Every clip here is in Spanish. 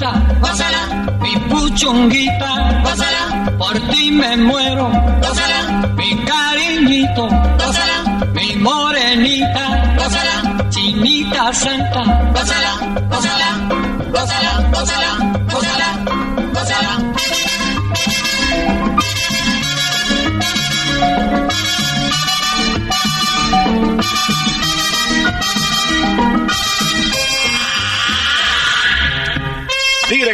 Gózala, mi puchunguita, gózala, por ti me muero, gózala, mi cariñito, gózala, mi morenita, gózala, chinita santa, gózala, gózala, gózala, gózala, gózala, gózala.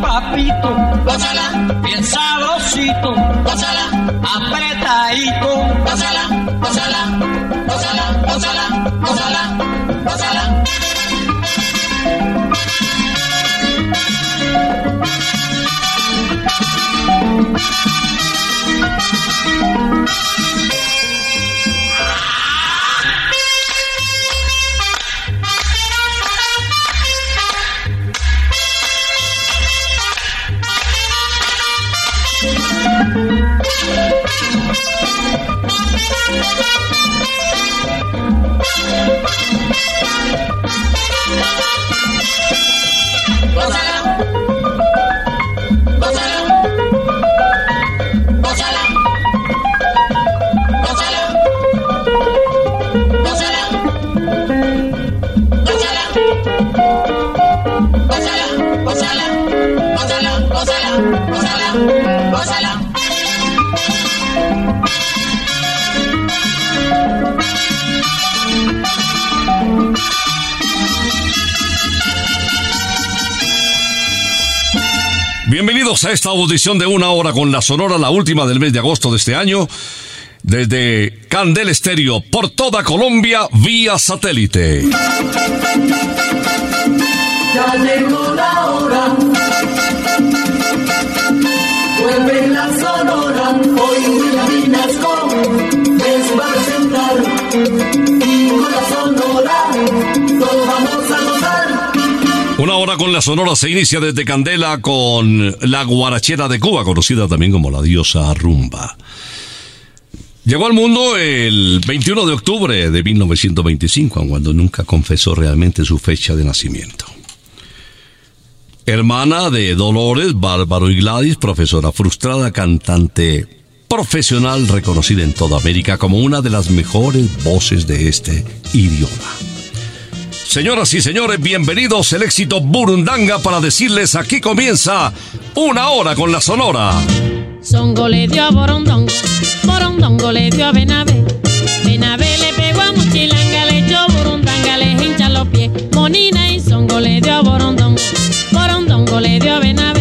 papito, gózala, bien sabrosito, gózala, apretadito, gózala, gózala, gózala, gózala, gózala, gózala. Bienvenidos a esta audición de una hora con la Sonora, la última del mes de agosto de este año, desde Candel Estéreo, por toda Colombia, vía satélite. Ya llegó la hora. Con la Sonora se inicia desde Candela con la guarachera de Cuba, conocida también como la diosa rumba. Llegó al mundo el 21 de octubre de 1925, cuando nunca confesó realmente su fecha de nacimiento. Hermana de Dolores, Bárbaro y Gladys, profesora frustrada, cantante profesional reconocida en toda América como una de las mejores voces de este idioma. Señoras y señores, bienvenidos el éxito Burundanga para decirles aquí comienza una hora con la Sonora. Songo le dio a Borondongo, Borondongo le dio a Benavé. Benavé le pegó a Muchilanga, le echó Burundanga, le hincha los pies. Monina y Songo le dio a Borondongo, Borondongo le dio a. Benavé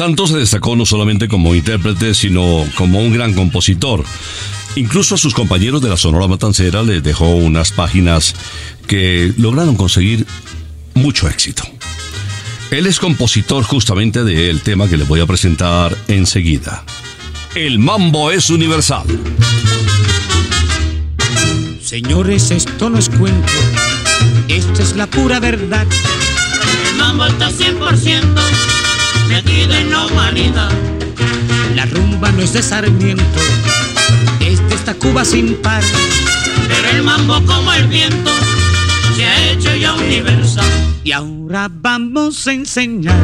Santos se destacó no solamente como intérprete, sino como un gran compositor. Incluso a sus compañeros de la Sonora Matancera les dejó unas páginas que lograron conseguir mucho éxito. Él es compositor justamente del tema que les voy a presentar enseguida. El mambo es universal. Señores, esto no es cuento, esta es la pura verdad. El mambo está 100% metido en la humanidad. La rumba no es de Sarmiento, es de esta Cuba sin par. Pero el mambo como el viento se ha hecho ya universal. Y ahora vamos a enseñar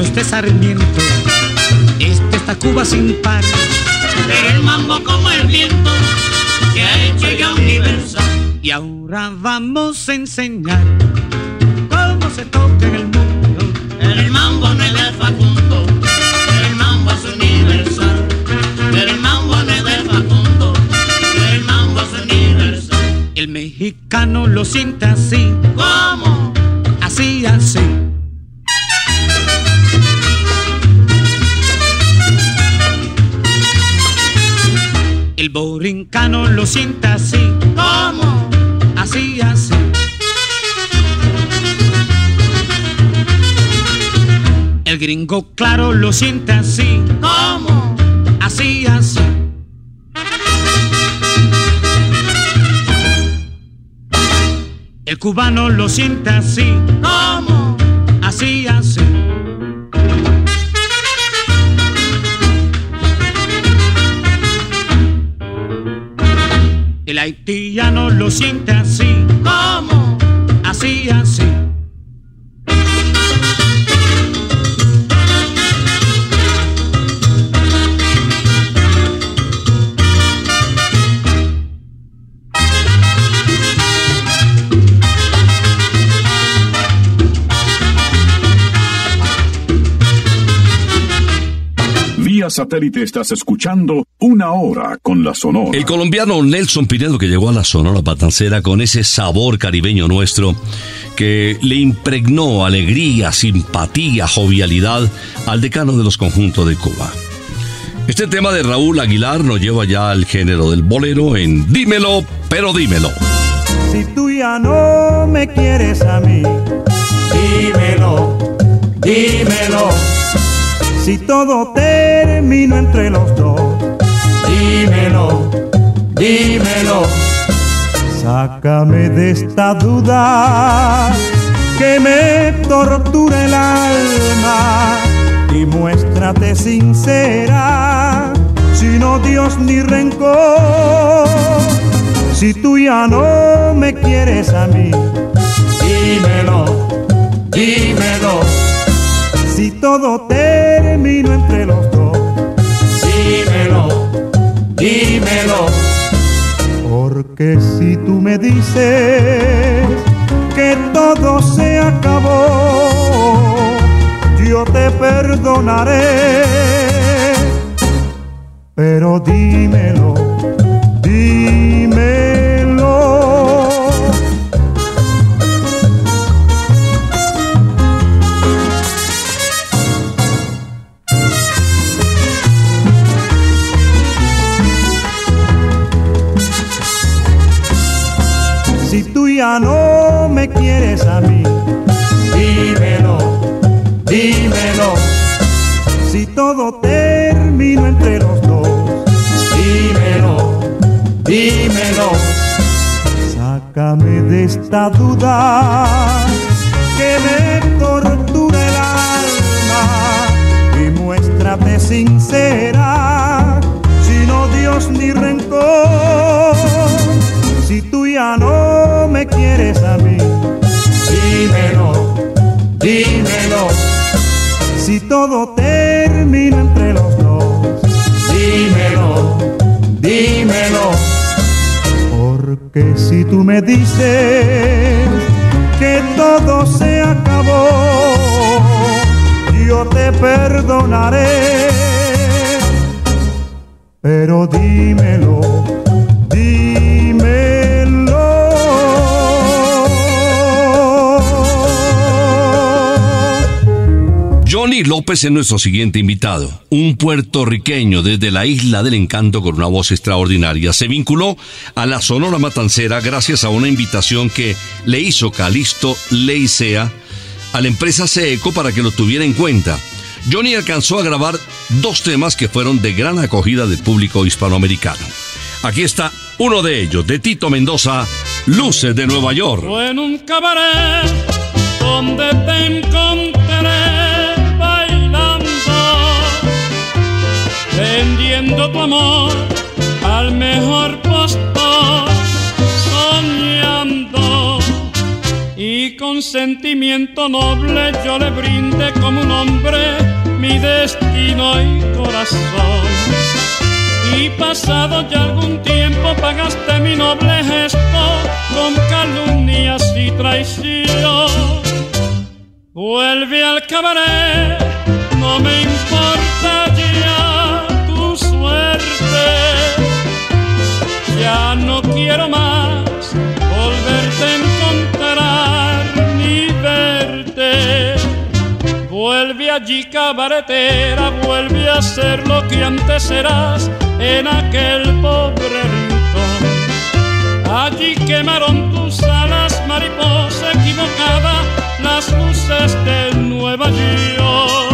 Es de Sarmiento, es de esta Cuba sin par. Pero el mambo como el viento se ha hecho ya universal. Y ahora vamos a enseñar cómo se toca en el mundo. El mambo no es de Facundo, el mambo es universal. El mambo no es de Facundo, el mambo es universal. El mexicano lo siente así, ¿Cómo? así, así. El borincano lo siente así, ¿Cómo? así, así. El gringo claro lo siente así, ¿Cómo? así, así. El cubano lo siente así, ¿Cómo? El haitiano lo siente así, satélite estás escuchando una hora con la Sonora. El colombiano Nelson Pinedo que llegó a la Sonora Patancera con ese sabor caribeño nuestro que le impregnó alegría, simpatía, jovialidad al decano de los conjuntos de Cuba. Este tema de Raúl Aguilar nos lleva ya al género del bolero en Dímelo, pero dímelo. Si tú ya no me quieres a mí, dímelo, dímelo, si todo terminó entre los dos, dímelo, dímelo, sácame de esta duda que me tortura el alma. Y muéstrate sincera, sin odios ni rencor. Si tú ya no me quieres a mí, dímelo, dímelo, si todo terminó entre los dos, dímelo, dímelo, porque si tú me dices que todo se acabó, yo te perdonaré. Pero dímelo, dímelo. Que me tortura el alma y muéstrate sincera, sin odios ni rencor. Si tú ya no me quieres a mí, dímelo, dímelo, si todo termina entre los dos, dímelo, dímelo, porque si tú me dices Pero dímelo, dímelo. Johnny López es nuestro siguiente invitado, un puertorriqueño desde la Isla del Encanto con una voz extraordinaria. Se vinculó a la Sonora Matancera gracias a una invitación que le hizo Calixto Leicea a la empresa Seeco para que lo tuviera en cuenta. Johnny alcanzó a grabar dos temas que fueron de gran acogida del público hispanoamericano. Aquí está uno de ellos, de Tito Mendoza, Luces de Nueva York. En un cabaret donde te encontré bailando, vendiendo tu amor al mejor postor, soñando. Y con sentimiento noble yo le brindé como un hombre mi destino y corazón. Y pasado ya algún tiempo pagaste mi noble gesto con calumnias y traición. Vuelve al cabaret, no me importa ya tu suerte. Ya no quiero más Vuelve allí cabaretera, vuelve a ser lo que antes eras en aquel pobre rincón. Allí quemaron tus alas, mariposa equivocada, las luces de Nueva York.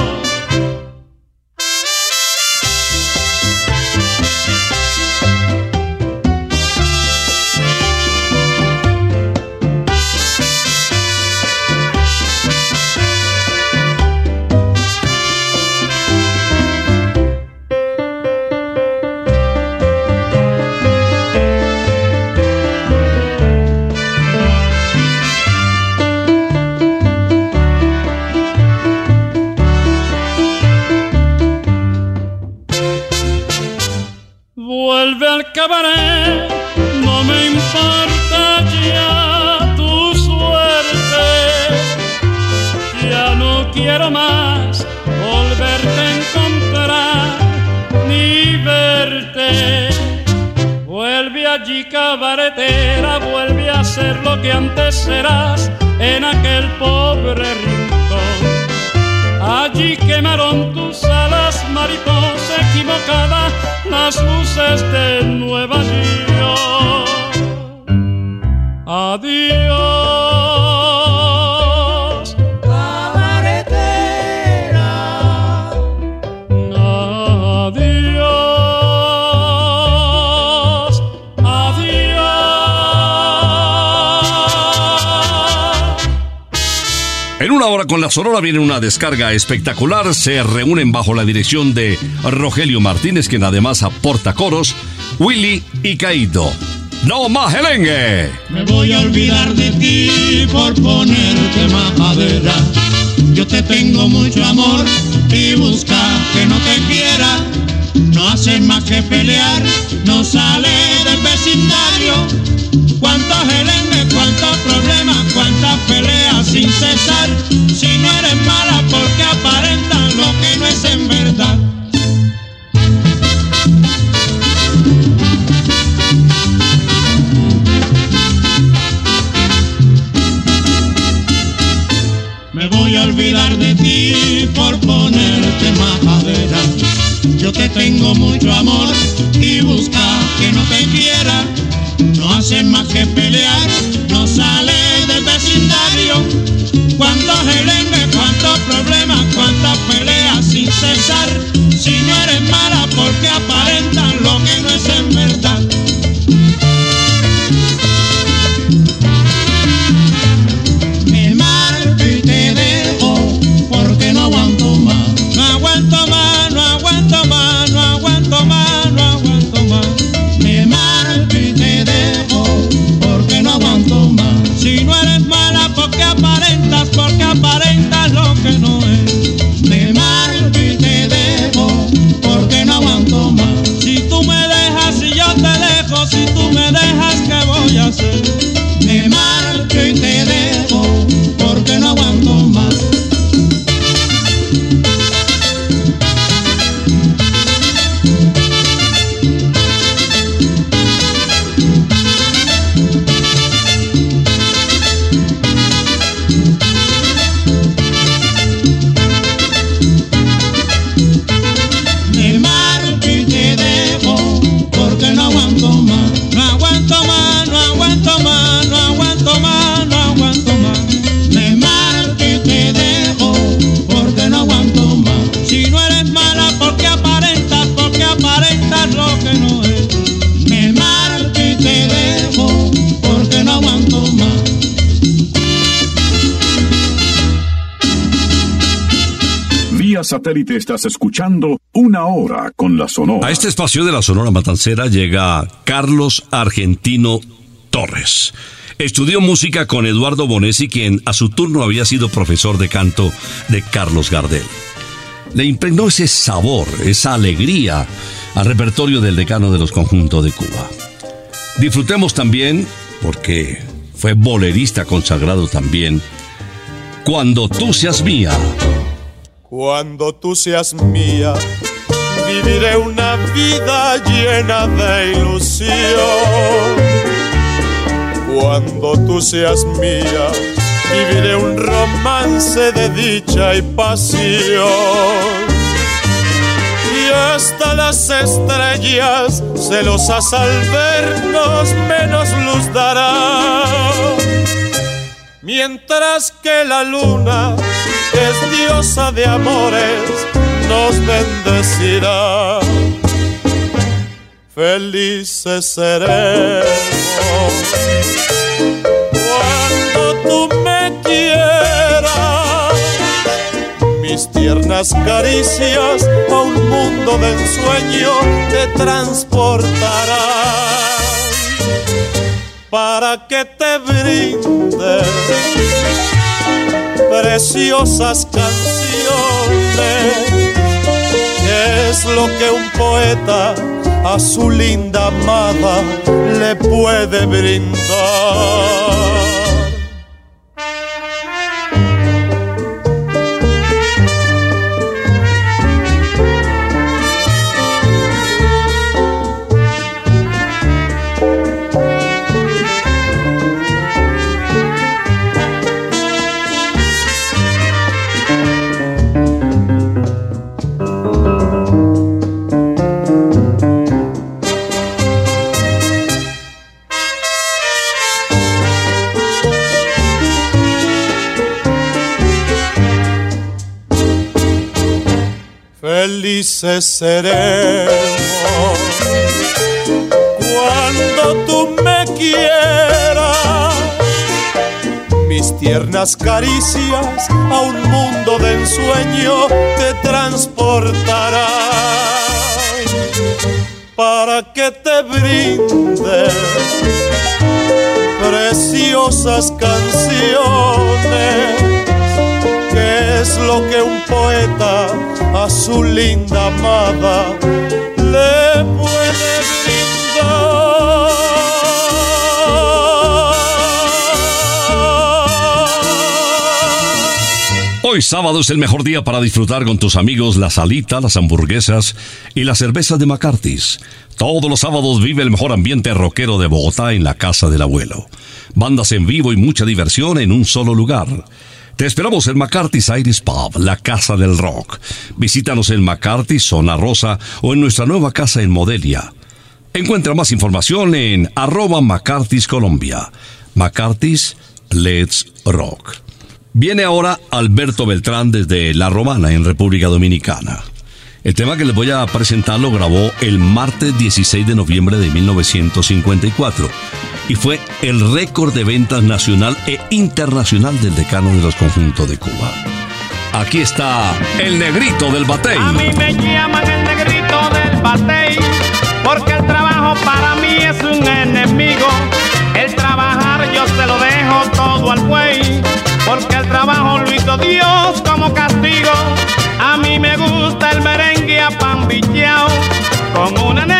Vuelve a ser lo que antes eras en aquel pobre rincón. Allí quemaron tus alas, mariposa equivocada, las luces de Nueva York. En una hora con la Sonora viene una descarga espectacular. Se reúnen bajo la dirección de Rogelio Martínez, quien además aporta coros, Willy y Caído. ¡No más gelengue! me voy a olvidar de ti por ponerte majadera. Yo te tengo mucho amor y busca que no te quiera. No hace más que pelear, no sale del vecindario. Cuántos gelengues, cuántos problemas, cuántas peleas sin cesar. Si no eres mala porque aparentan lo que no es en verdad. Me voy a olvidar de ti por ponerte majadera. Yo te tengo mucho amor que pelear, no sale del vecindario. Cuántos gelengues, cuántos problemas, cuántas peleas sin cesar. Satélite estás escuchando Una Hora con la Sonora. A este espacio de la Sonora Matancera llega Carlos Argentino Torres. Estudió música con Eduardo Bonesi, quien a su turno había sido profesor de canto de Carlos Gardel. Le impregnó ese sabor, esa alegría al repertorio del decano de los conjuntos de Cuba. Disfrutemos también, porque fue bolerista consagrado también, Cuando tú seas mía. Cuando tú seas mía, viviré una vida llena de ilusión. Cuando tú seas mía, viviré un romance de dicha y pasión. Y hasta las estrellas, celosas al vernos, menos luz darán. Mientras que la luna es diosa de amores, nos bendecirá. Felices seremos cuando tú me quieras. Mis tiernas caricias a un mundo de ensueño te transportarán para que te brinde preciosas canciones, que es lo que un poeta a su linda amada le puede brindar. Felices seremos. Cuando tú me quieras, mis tiernas caricias a un mundo de ensueño te transportarán para que te brinde preciosas canciones es lo que un poeta a su linda amada le puede Hoy sábado es el mejor día para disfrutar con tus amigos la salita, las hamburguesas y las cervezas de McCarthy's. Todos los sábados vive el mejor ambiente rockero de Bogotá en la casa del abuelo. Bandas en vivo y mucha diversión en un solo lugar. Te esperamos en McCarthy's Iris Pub, la casa del rock. Visítanos en McCarthy's, Zona Rosa o en nuestra nueva casa en Modelia. Encuentra más información en arroba McCarthy's Colombia. McCarthy's Let's Rock. Viene ahora Alberto Beltrán desde La Romana en República Dominicana. El tema que les voy a presentar lo grabó el martes 16 de noviembre de 1954 y fue el récord de ventas nacional e internacional del decano de los conjuntos de Cuba. Aquí está el negrito del batey. A mí me llaman el negrito del batey porque el trabajo para mí es un enemigo. El trabajar yo se lo dejo todo al buey porque el trabajo lo hizo Dios como castigo. A mí me gusta el merengue a pan con una negra retrachera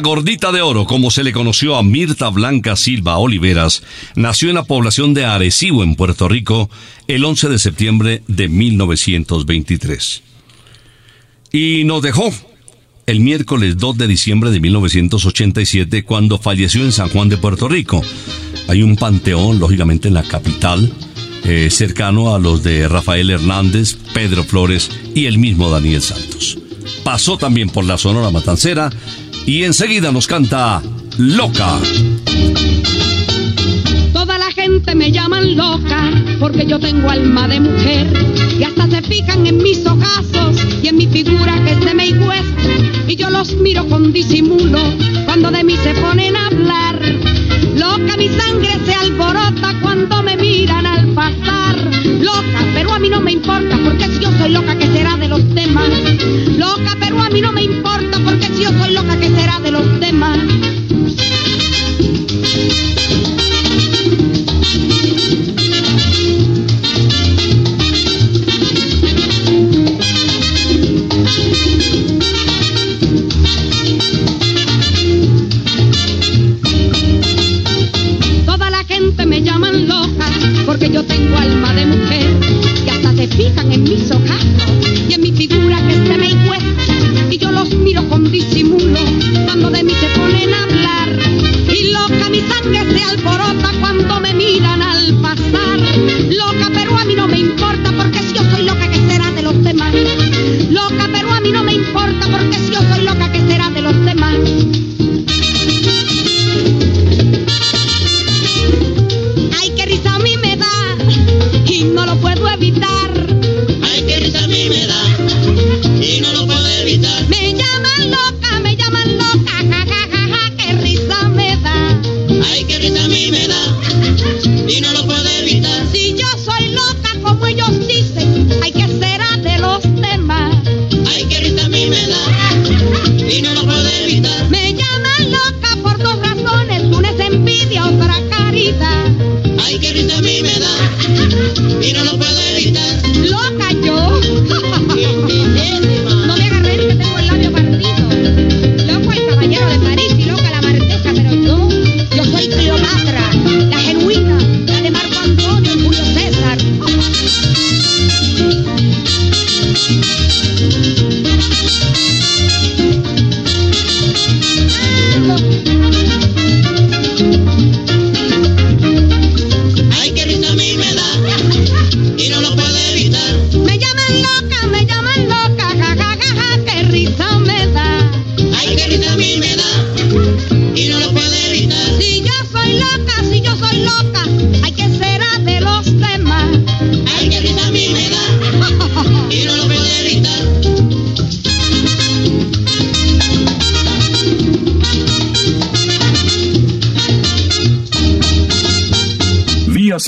gordita de oro, como se le conoció a Mirta Blanca Silva Oliveras, nació en la población de Arecibo, en Puerto Rico, el 11 de septiembre de 1923. Y nos dejó el miércoles 2 de diciembre de 1987, cuando falleció en San Juan de Puerto Rico. Hay un panteón, lógicamente, en la capital, eh, cercano a los de Rafael Hernández, Pedro Flores y el mismo Daniel Santos. Pasó también por la Sonora Matancera y enseguida nos canta Loca. Toda la gente me llaman loca porque yo tengo alma de mujer y hasta se fijan en mis ojazos y en mi figura que se me hueso y yo los miro con disimulo cuando de mí se ponen a hablar. Loca mi sangre se alborota cuando me miran mí no me importa porque si yo soy loca que será de los temas. Loca, pero a mí no me importa porque si yo soy loca que será de los temas.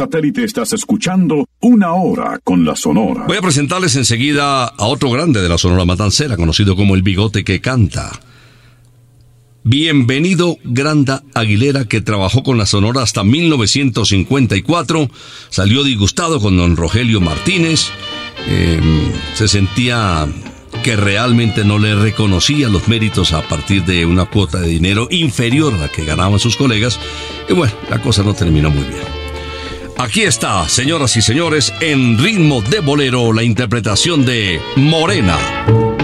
Satélite estás escuchando Una Hora con la Sonora. Voy a presentarles enseguida a otro grande de la Sonora Matancera, conocido como el Bigote que Canta. Bienvenido Granda Aguilera, que trabajó con la Sonora hasta 1954. Salió disgustado con don Rogelio Martínez. Eh, se sentía que realmente no le reconocía los méritos a partir de una cuota de dinero inferior a la que ganaban sus colegas. Y bueno, la cosa no terminó muy bien. Aquí está, señoras y señores, en ritmo de bolero, la interpretación de Morena.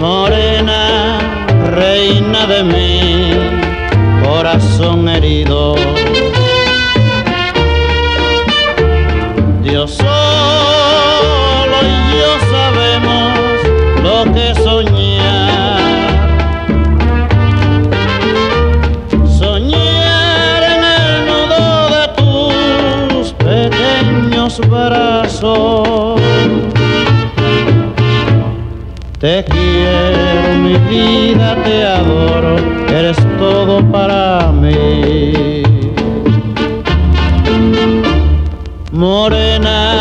Morena, reina de mi corazón herido. Dios solo pequeños brazos. Te quiero, mi vida, te adoro, eres todo para mí. Morena,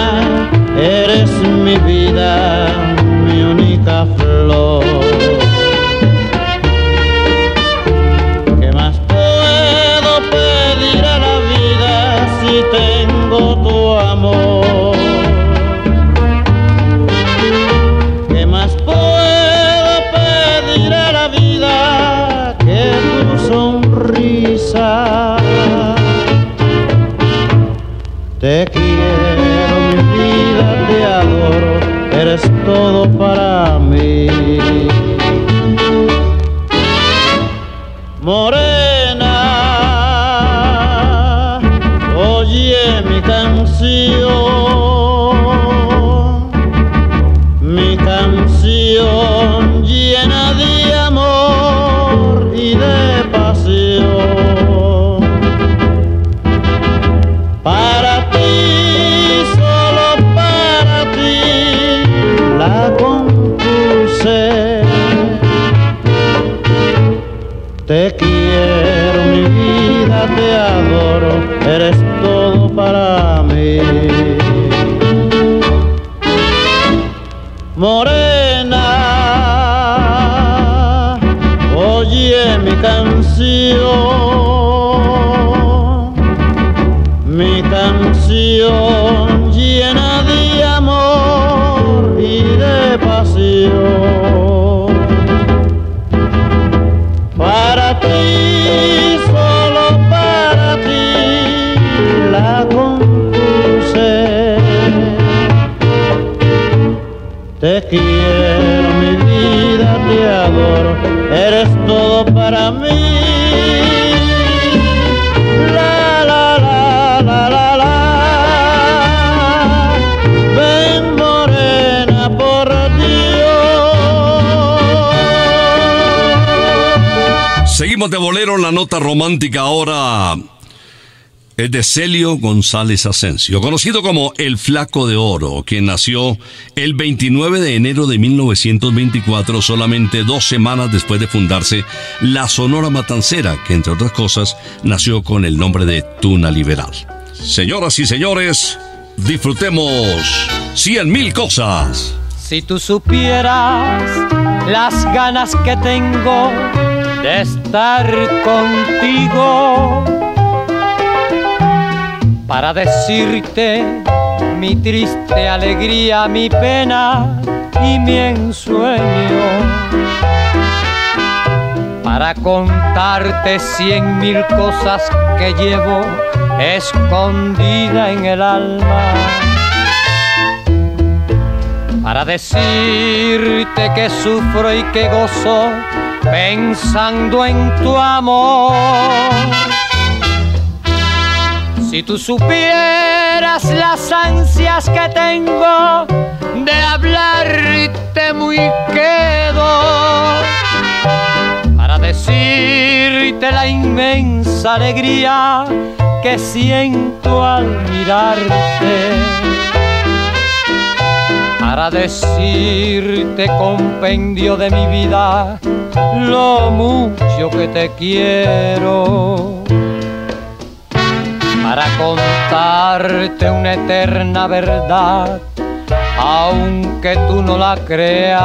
eres mi vida, La nota romántica ahora es de Celio González Asensio, conocido como el Flaco de Oro, quien nació el 29 de enero de 1924, solamente dos semanas después de fundarse la Sonora Matancera, que entre otras cosas nació con el nombre de Tuna Liberal. Señoras y señores, disfrutemos cien mil cosas. Si tú supieras las ganas que tengo de estar contigo para decirte mi triste alegría, mi pena y mi ensueño. Para contarte cien mil cosas que llevo escondida en el alma. Para decirte que sufro y que gozo pensando en tu amor. Si tú supieras las ansias que tengo de hablarte muy quedo para decirte la inmensa alegría que siento al mirarte para decirte compendio de mi vida lo mucho que te quiero para contarte una eterna verdad, aunque tú no la creas.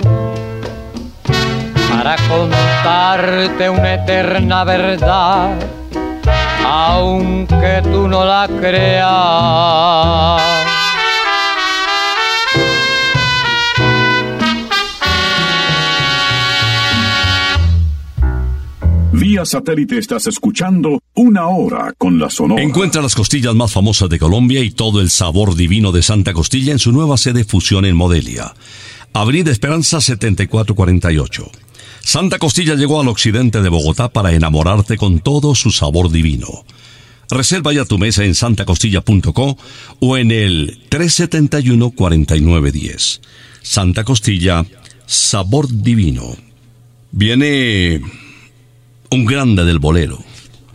para contarte una eterna verdad, aunque tú no la creas. Vía satélite estás escuchando una hora con la Sonora. Encuentra las costillas más famosas de Colombia y todo el sabor divino de Santa Costilla en su nueva sede Fusión en Modelia. Avenida Esperanza 7448. Santa Costilla llegó al occidente de Bogotá para enamorarte con todo su sabor divino. Reserva ya tu mesa en santacostilla.co o en el 371-4910. Santa Costilla, sabor divino. Viene un grande del bolero,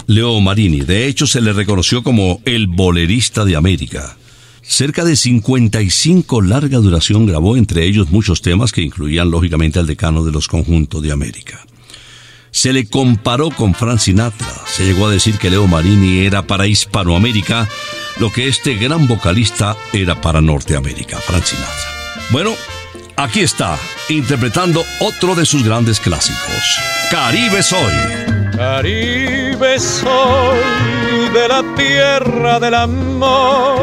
Leo Marini. De hecho, se le reconoció como el bolerista de América. Cerca de 55 larga duración grabó entre ellos muchos temas que incluían lógicamente al decano de los conjuntos de América. Se le comparó con Frank Sinatra. Se llegó a decir que Leo Marini era para Hispanoamérica lo que este gran vocalista era para Norteamérica, Frank Sinatra. Bueno, aquí está, interpretando otro de sus grandes clásicos, Caribe Soy. Caribe soy de la tierra del amor,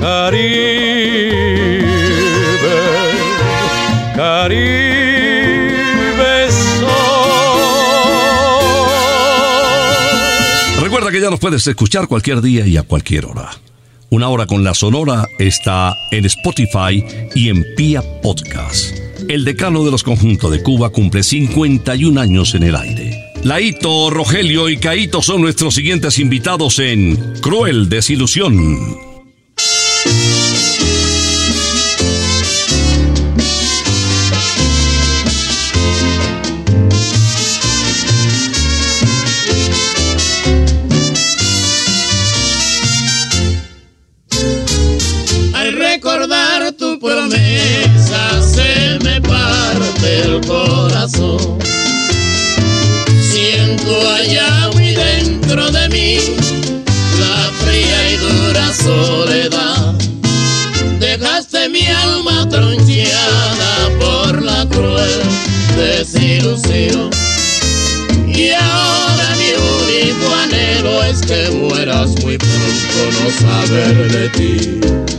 Caribe, Caribe Recuerda que ya nos puedes escuchar cualquier día y a cualquier hora. Una hora con la Sonora está en Spotify y en Pia Podcast. El decano de los conjuntos de Cuba cumple 51 años en el aire. Laito, Rogelio y Caito son nuestros siguientes invitados en Cruel Desilusión. Siento allá muy dentro de mí la fría y dura soledad. Mi alma troncheada por la cruel desilusión. Y ahora mi único anhelo es que mueras muy pronto no saber de ti.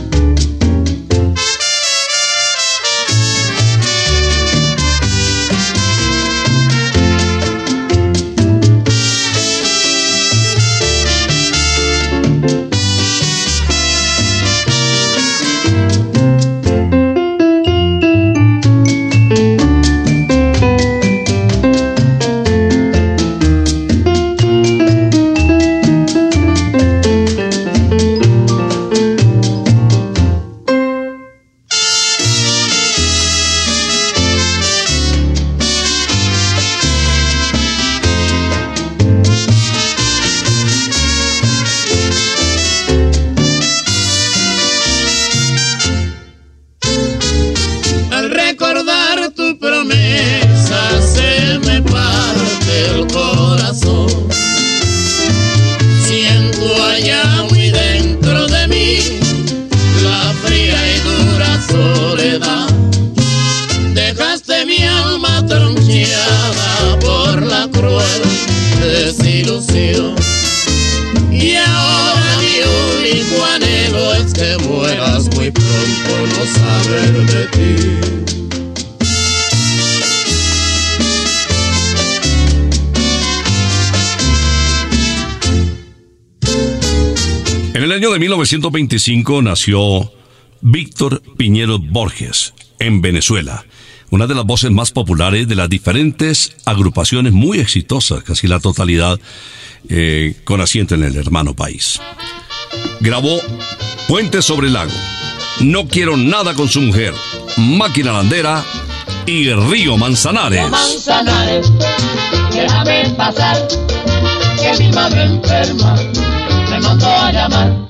1925 nació Víctor Piñero Borges en Venezuela, una de las voces más populares de las diferentes agrupaciones muy exitosas, casi la totalidad, eh, con asiento en el hermano país. Grabó Puente sobre el lago, No quiero nada con su mujer, Máquina Landera y Río Manzanares. Manzanares, déjame pasar, que mi madre enferma me mandó a llamar.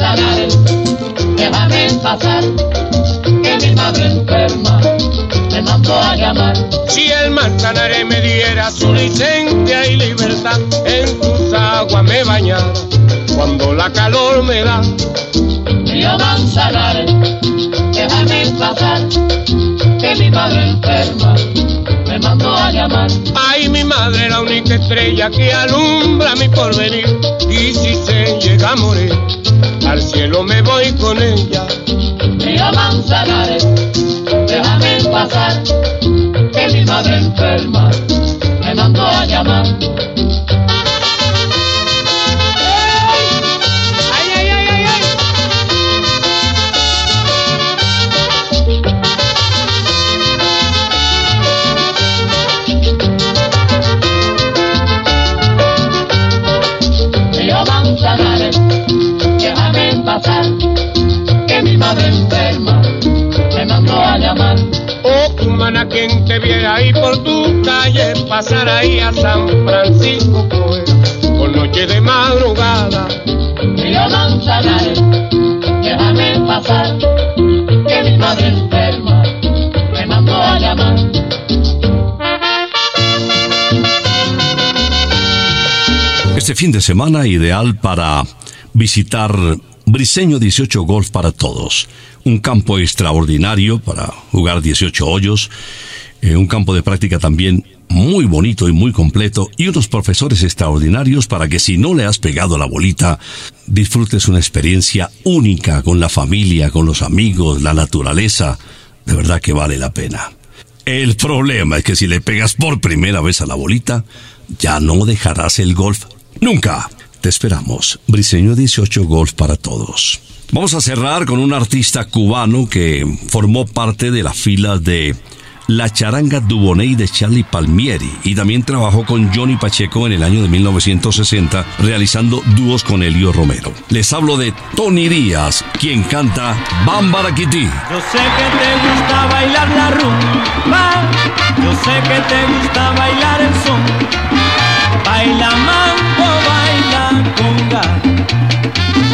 Manzanares, déjame pasar, que mi madre enferma me mandó a llamar. Si el Manzanares me diera su licencia y libertad, en sus aguas me bañara cuando la calor me da. Río Manzanares, déjame pasar, que mi madre enferma llamar. Ay, mi madre, la única estrella que alumbra mi porvenir. Y si se llega a morir, al cielo me voy con ella. Río Manzanares, déjame pasar, que mi madre enferma me mandó a llamar. Humana, quien te viera ahí por tu calle, pasar ahí a San Francisco, pues, por noche de madrugada. Río Manzanares, déjame pasar, que mi madre enferma me mandó a llamar. Este fin de semana ideal para visitar Briseño 18 Golf para todos. Un campo extraordinario para jugar 18 hoyos. eh, un campo de práctica también muy bonito y muy completo. Y unos profesores extraordinarios para que si no le has pegado la bolita, disfrutes una experiencia única con la familia, con los amigos, la naturaleza. De verdad que vale la pena. El problema es que si le pegas por primera vez a la bolita, ya no dejarás el golf nunca. Te esperamos. Briseño 18 Golf para todos. Vamos a cerrar con un artista cubano que formó parte de la fila de La Charanga Dubonnet de Charlie Palmieri y también trabajó con Johnny Pacheco en el año de 1960 realizando dúos con Elio Romero. Les hablo de Tony Díaz, quien canta Bambaraquití. Yo sé que te gusta bailar la rumba, yo sé que te gusta bailar el son. Baila mambo, baila conga,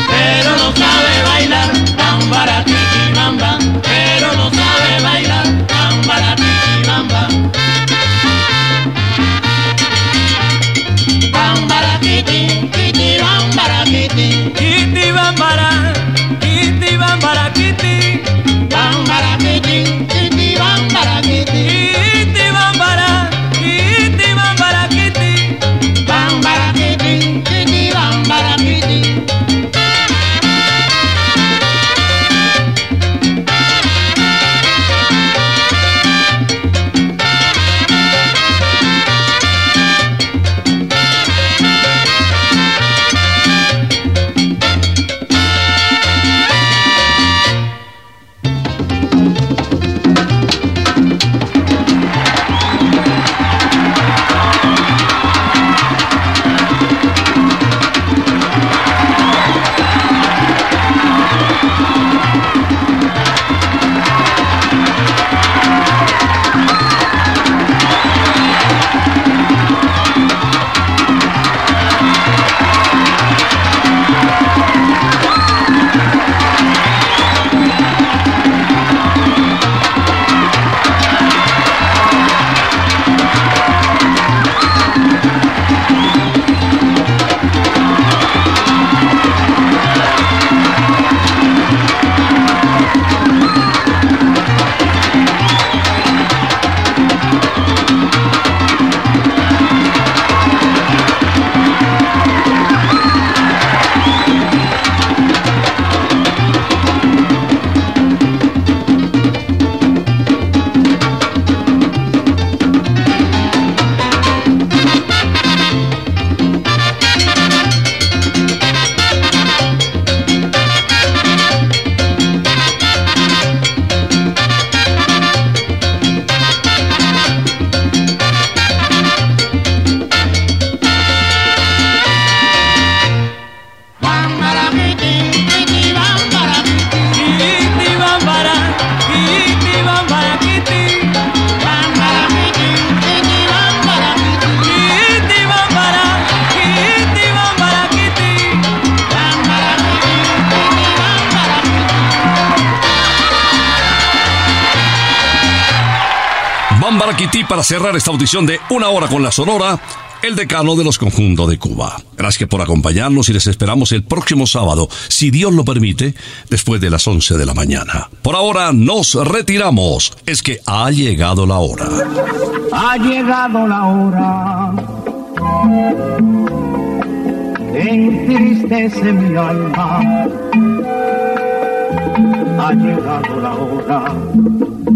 pero no sabe bailar tan baratiti bamba, pero no sabe bailar tan baratiti bamba. Bambarakiti, kiti bambarakiti, kiti bambara, kiti bambarakiti, bambarakiti, kiti bambarakiti, kiti Bambaraquití para cerrar esta audición de Una Hora con la Sonora. el decano de los conjuntos de Cuba. Gracias por acompañarnos y les esperamos el próximo sábado, si Dios lo permite, después de las 11 de la mañana. Por ahora nos retiramos. Es que ha llegado la hora. Ha llegado la hora entristece mi alma. Ha llegado la hora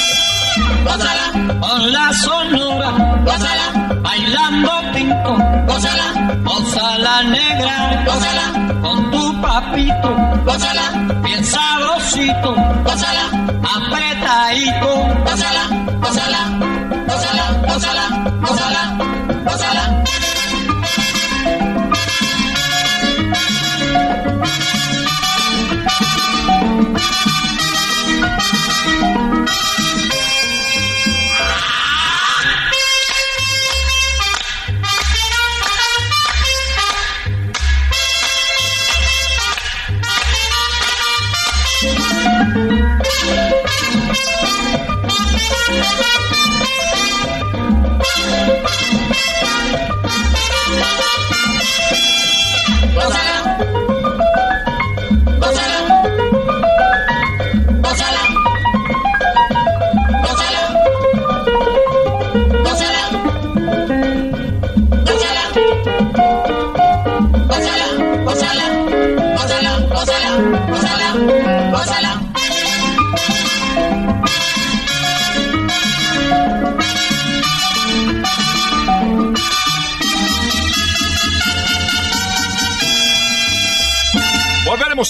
Gózala, con la sonora, gózala, bailando pinto, gózala, gózala negra, gózala, con tu papito, gózala, bien sabrosito, gózala,